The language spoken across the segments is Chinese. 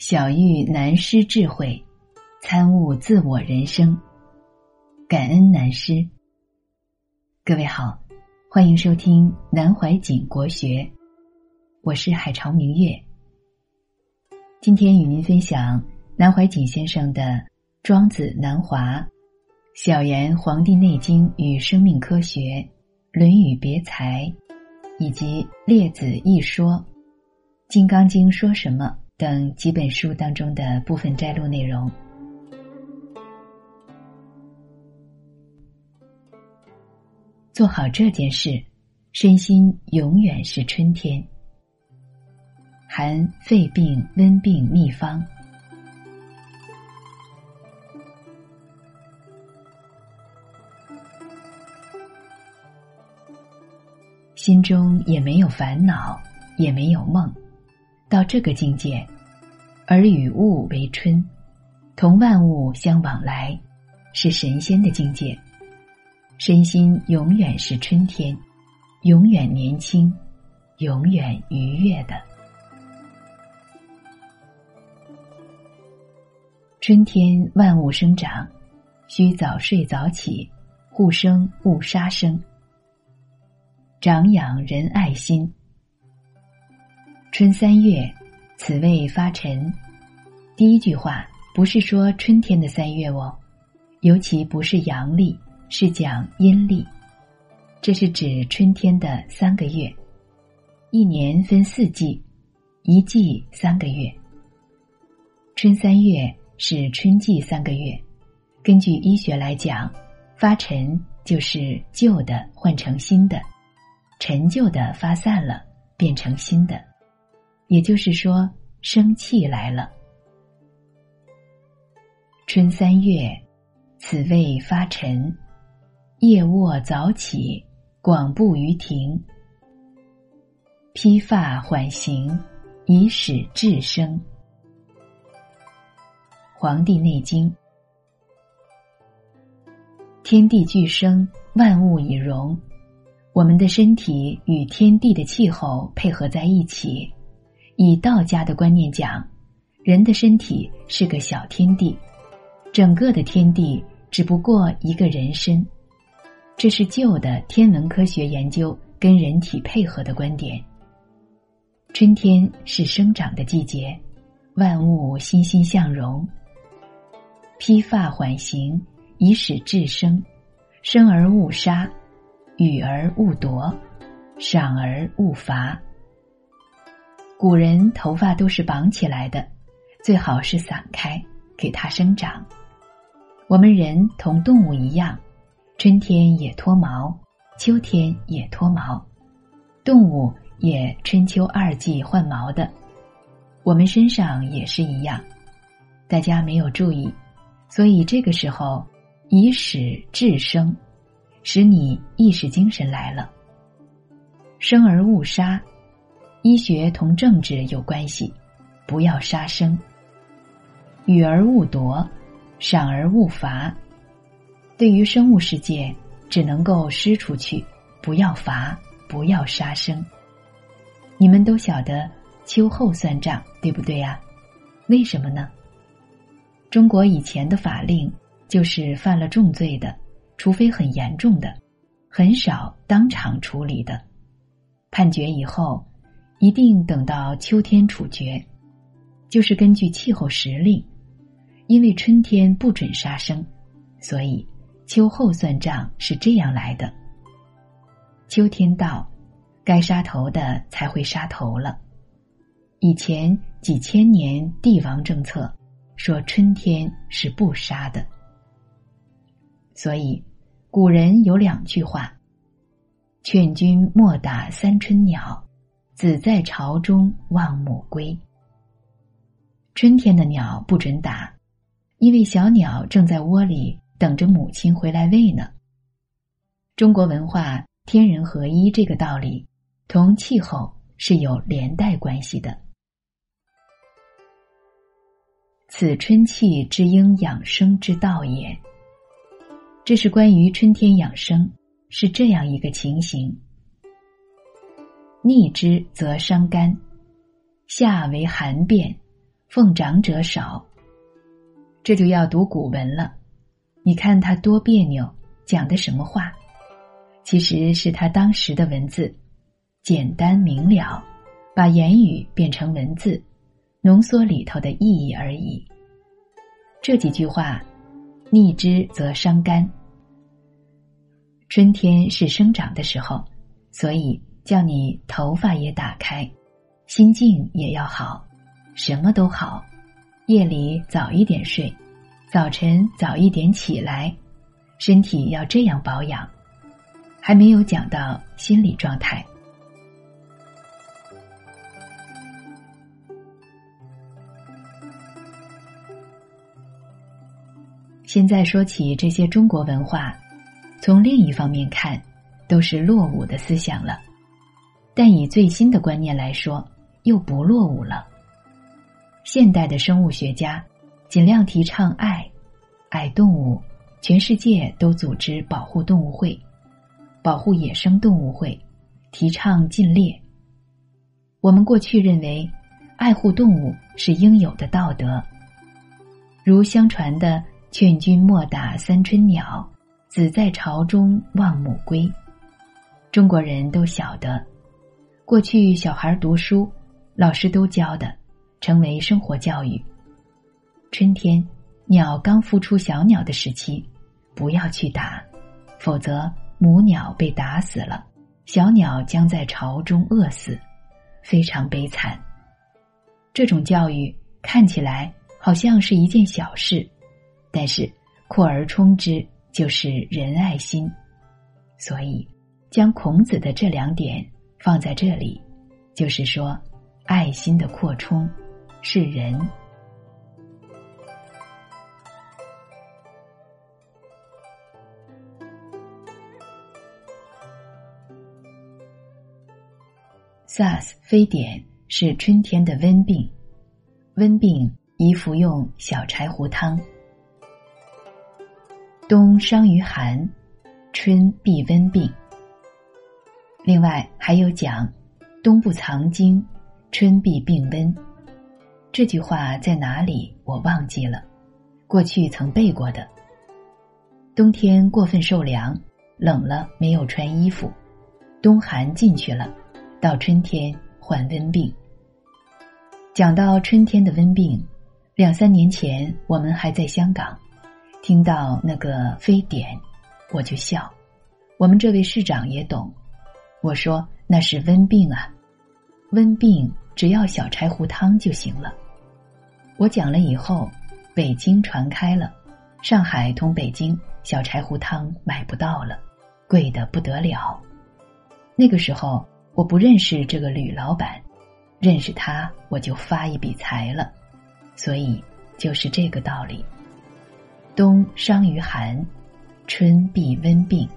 小玉南师智慧，参悟自我人生。感恩南师。各位好，欢迎收听南怀瑾国学，我是海潮明月。今天与您分享南怀瑾先生的《庄子南华》，小言《黄帝内经与生命科学》，《论语别裁》，以及《列子一说》，《金刚经》说什么？等几本书当中的部分摘录内容。做好这件事，身心永远是春天。含肺病、温病秘方。心中也没有烦恼，也没有梦。到这个境界，而与物为春，同万物相往来，是神仙的境界。身心永远是春天，永远年轻，永远愉悦的。春天万物生长，需早睡早起，互生勿杀生，长养人爱心。春三月，此谓发陈。第一句话不是说春天的三月哦，尤其不是阳历，是讲阴历。这是指春天的三个月。一年分四季，一季三个月。春三月是春季三个月。根据医学来讲，发陈就是旧的换成新的，陈旧的发散了，变成新的。也就是说，生气来了。春三月，此谓发陈。夜卧早起，广步于庭。披发缓行，以使志生。《黄帝内经》：天地俱生，万物以荣。我们的身体与天地的气候配合在一起。以道家的观念讲，人的身体是个小天地，整个的天地只不过一个人身。这是旧的天文科学研究跟人体配合的观点。春天是生长的季节，万物欣欣向荣。披发缓行，以使志生。生而勿杀，予而勿夺，赏而勿罚。古人头发都是绑起来的，最好是散开，给它生长。我们人同动物一样，春天也脱毛，秋天也脱毛，动物也春秋二季换毛的。我们身上也是一样，大家没有注意，所以这个时候以使智生，使你意识精神来了。生而勿杀。医学同政治有关系，不要杀生。予而勿夺，赏而勿罚。对于生物世界，只能够施出去，不要罚，不要杀生。你们都晓得秋后算账，对不对呀？为什么呢？中国以前的法令就是犯了重罪的，除非很严重的，很少当场处理的。判决以后。一定等到秋天处决，就是根据气候时令，因为春天不准杀生，所以秋后算账是这样来的。秋天到，该杀头的才会杀头了。以前几千年帝王政策说春天是不杀的，所以古人有两句话：劝君莫打三春鸟。子在巢中望母归。春天的鸟不准打，因为小鸟正在窝里等着母亲回来喂呢。中国文化天人合一这个道理，同气候是有连带关系的。此春气之应养生之道也。这是关于春天养生，是这样一个情形。逆之则伤肝，夏为寒变，奉长者少。这就要读古文了，你看他多别扭，讲的什么话？其实是他当时的文字，简单明了，把言语变成文字，浓缩里头的意义而已。这几句话，逆之则伤肝。春天是生长的时候，所以叫你头发也打开，心境也要好，什么都好。夜里早一点睡，早晨早一点起来，身体要这样保养。还没有讲到心理状态。现在说起这些中国文化。从另一方面看，都是落伍的思想了；但以最新的观念来说，又不落伍了。现代的生物学家尽量提倡爱，爱动物，全世界都组织保护动物会、保护野生动物会，提倡禁猎。我们过去认为，爱护动物是应有的道德，如相传的“劝君莫打三春鸟”。子在巢中望母归，中国人都晓得，过去小孩读书，老师都教的，成为生活教育。春天，鸟刚孵出小鸟的时期，不要去打，否则母鸟被打死了，小鸟将在巢中饿死，非常悲惨。这种教育看起来好像是一件小事，但是扩而充之。就是仁爱心，所以将孔子的这两点放在这里，就是说，爱心的扩充是人。SARS 非典是春天的温病，温病宜服用小柴胡汤。冬伤于寒，春必温病。另外还有讲，冬不藏精，春必病温。这句话在哪里？我忘记了，过去曾背过的。冬天过分受凉，冷了没有穿衣服，冬寒进去了，到春天患温病。讲到春天的温病，两三年前我们还在香港。听到那个非典，我就笑。我们这位市长也懂。我说那是温病啊，温病只要小柴胡汤就行了。我讲了以后，北京传开了，上海同北京小柴胡汤买不到了，贵的不得了。那个时候我不认识这个吕老板，认识他我就发一笔财了。所以就是这个道理。冬伤于寒，春必温病。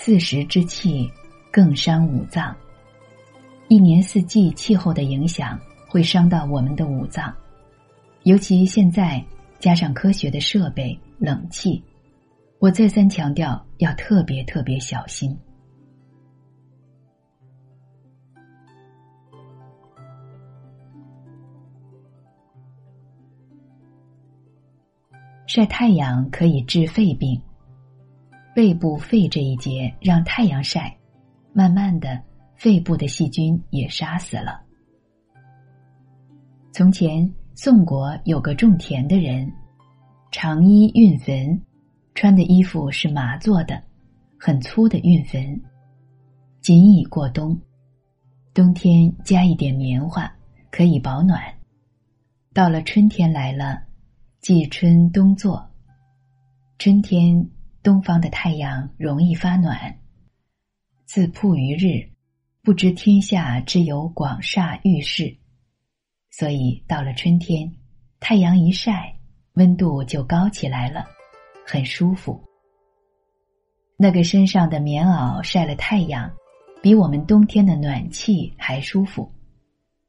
四时之气更伤五脏。一年四季气候的影响会伤到我们的五脏，尤其现在加上科学的设备、冷气，我再三强调要特别特别小心。晒太阳可以治肺病，肺部肺这一节让太阳晒，慢慢的肺部的细菌也杀死了。从前宋国有个种田的人，长衣运坟，穿的衣服是麻做的，很粗的运坟，仅以过冬，冬天加一点棉花可以保暖，到了春天来了。季春冬作，春天东方的太阳容易发暖，自曝于日，不知天下之有广厦浴室，所以到了春天，太阳一晒，温度就高起来了，很舒服。那个身上的棉袄晒了太阳，比我们冬天的暖气还舒服。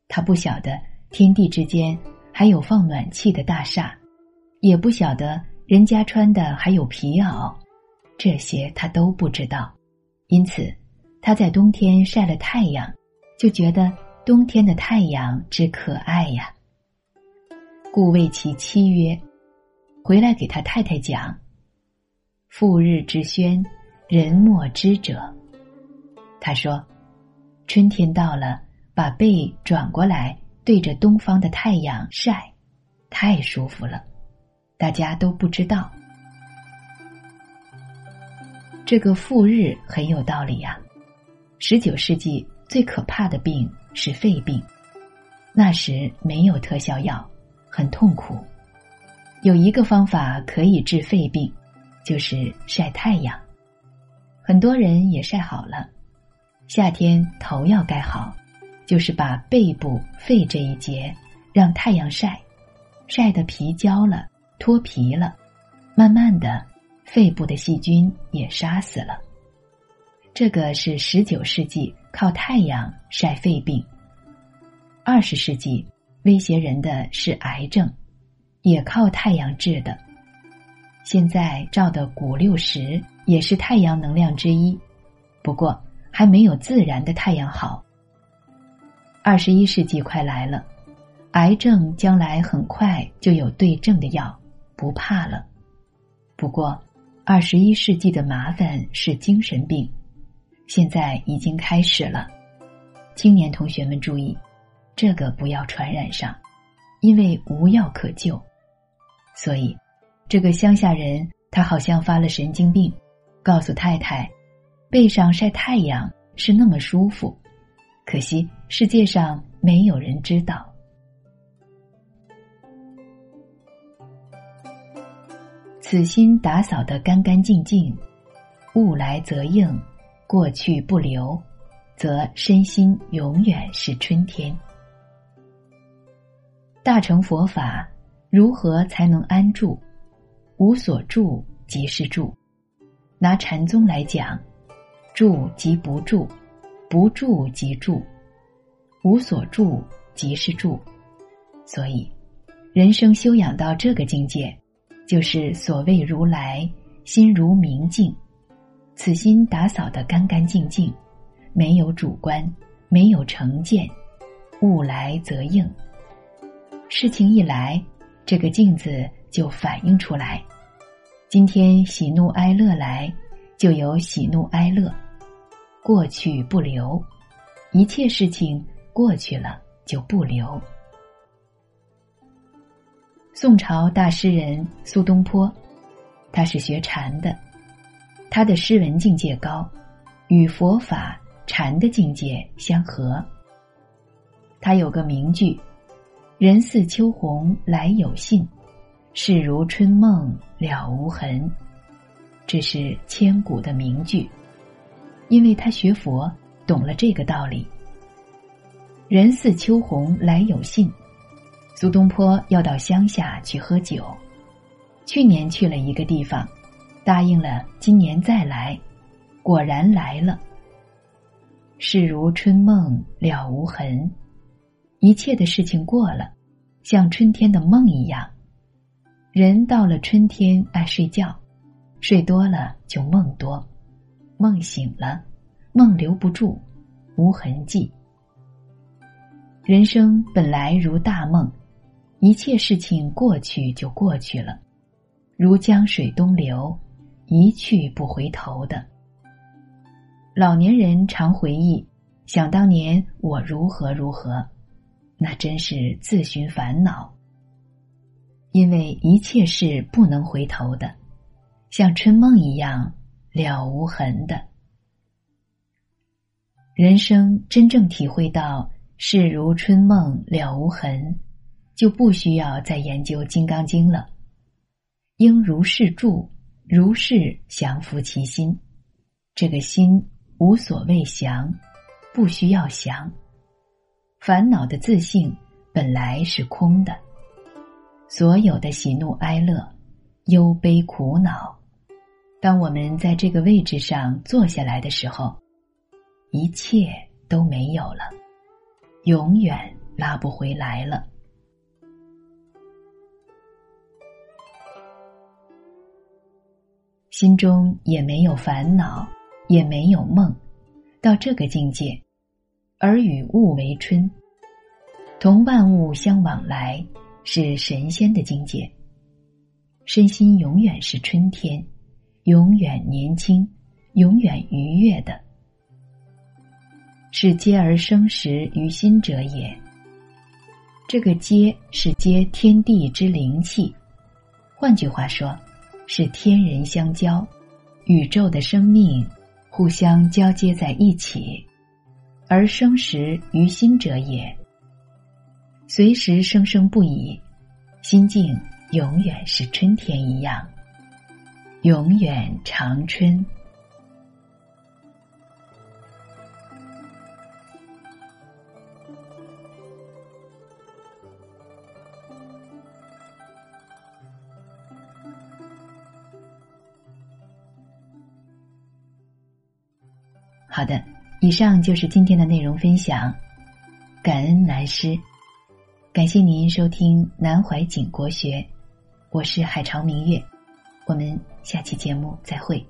他不晓得天地之间还有放暖气的大厦。也不晓得人家穿的还有皮袄，这些他都不知道，因此他在冬天晒了太阳，就觉得冬天的太阳之可爱呀。故谓其妻曰：“回来给他太太讲，复日之宣，人莫知者。”他说：“春天到了，把背转过来，对着东方的太阳晒，太舒服了，大家都不知道。”这个复日很有道理呀。十九世纪最可怕的病是肺病，那时没有特效药，很痛苦。有一个方法可以治肺病，就是晒太阳。很多人也晒好了。夏天头要盖好，就是把背部肺这一节让太阳晒，晒得皮焦了、脱皮了，慢慢的，肺部的细菌也杀死了。这个是十九世纪靠太阳晒肺病。二十世纪威胁人的是癌症，也靠太阳治的。现在照的钴六十也是太阳能量之一，不过。还没有自然的太阳好。二十一世纪快来了，癌症将来很快就有对症的药，不怕了。不过，二十一世纪的麻烦是精神病，现在已经开始了。青年同学们注意，这个不要传染上，因为无药可救。所以，这个乡下人他好像发了神经病，告诉太太。背上晒太阳是那么舒服，可惜世界上没有人知道。此心打扫的干干净净，物来则应，过去不留，则身心永远是春天。大乘佛法如何才能安住？无所住即是住。拿禅宗来讲。住即不住，不住即住，无所住即是住。所以，人生修养到这个境界，就是所谓如来心如明镜，此心打扫的干干净净，没有主观，没有成见，物来则应。事情一来，这个镜子就反映出来。今天喜怒哀乐来，就有喜怒哀乐。过去不留，一切事情过去了就不留。宋朝大诗人苏东坡，他是学禅的，他的诗文境界高，与佛法禅的境界相合。他有个名句：“人似秋鸿来有信，事如春梦了无痕。”这是千古的名句。因为他学佛，懂了这个道理。人似秋鸿来有信，苏东坡要到乡下去喝酒，去年去了一个地方，答应了今年再来，果然来了。事如春梦了无痕，一切的事情过了，像春天的梦一样。人到了春天爱睡觉，睡多了就梦多。梦醒了，梦留不住，无痕迹。人生本来如大梦，一切事情过去就过去了，如江水东流，一去不回头的。老年人常回忆，想当年我如何如何，那真是自寻烦恼。因为一切事不能回头的，像春梦一样。了无痕的人生，真正体会到事如春梦了无痕，就不需要再研究《金刚经》了。应如是住，如是降伏其心。这个心无所谓降，不需要降。烦恼的自性本来是空的，所有的喜怒哀乐、忧悲苦恼。当我们在这个位置上坐下来的时候，一切都没有了，永远拉不回来了。心中也没有烦恼，也没有梦，到这个境界，而与物为春，同万物相往来，是神仙的境界。身心永远是春天，永远年轻，永远愉悦的，是接而生时于心者也。这个接是接天地之灵气，换句话说，是天人相交，宇宙的生命互相交接在一起。而生时于心者也，随时生生不已，心境永远是春天一样，永远长春。以上就是今天的内容分享，感恩南师，感谢您收听南怀瑾国学，我是海潮明月，我们下期节目再会。